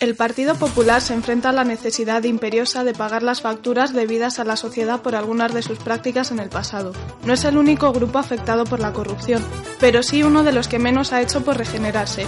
El Partido Popular se enfrenta a la necesidad imperiosa de pagar las facturas debidas a la sociedad por algunas de sus prácticas en el pasado. No es el único grupo afectado por la corrupción, pero sí uno de los que menos ha hecho por regenerarse.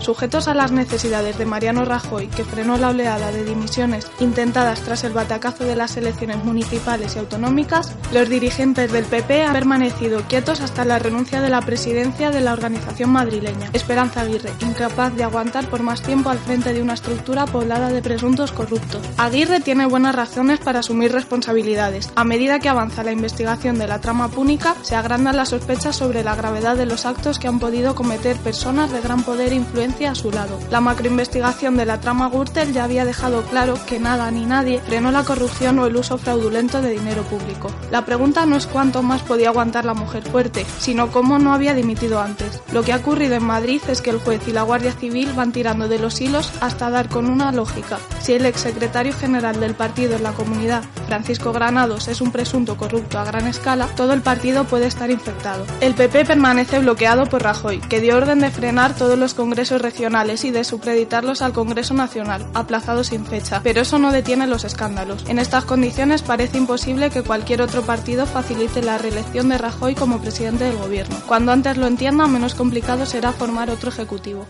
Sujetos a las necesidades de Mariano Rajoy, que frenó la oleada de dimisiones intentadas tras el batacazo de las elecciones municipales y autonómicas, los dirigentes del PP han permanecido quietos hasta la renuncia de la presidencia de la organización madrileña, Esperanza Aguirre, incapaz de aguantar por más tiempo al frente de una estructura poblada de presuntos corruptos. Aguirre tiene buenas razones para asumir responsabilidades. A medida que avanza la investigación de la trama púnica, se agrandan las sospechas sobre la gravedad de los actos que han podido cometer personas de gran poder e influencia a su lado. La macroinvestigación de la trama Gürtel ya había dejado claro que nada ni nadie frenó la corrupción o el uso fraudulento de dinero público. La pregunta no es cuánto más podía aguantar la mujer fuerte, sino cómo no había dimitido antes. Lo que ha ocurrido en Madrid es que el juez y la Guardia Civil van tirando de los hilos hasta dar con una lógica. Si el exsecretario general del partido en la comunidad, Francisco Granados, es un presunto corrupto a gran escala, todo el partido puede estar infectado. El PP permanece bloqueado por Rajoy, que dio orden de frenar todos los congresos regionales y de supeditarlos al Congreso Nacional, aplazados sin fecha, pero eso no detiene los escándalos. En estas condiciones parece imposible que cualquier otro partido facilite la reelección de Rajoy como presidente del gobierno. Cuando antes lo entienda, menos complicado será formar otro ejecutivo.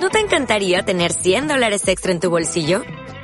¿No te encantaría tener 100 dólares extra en tu bolsillo?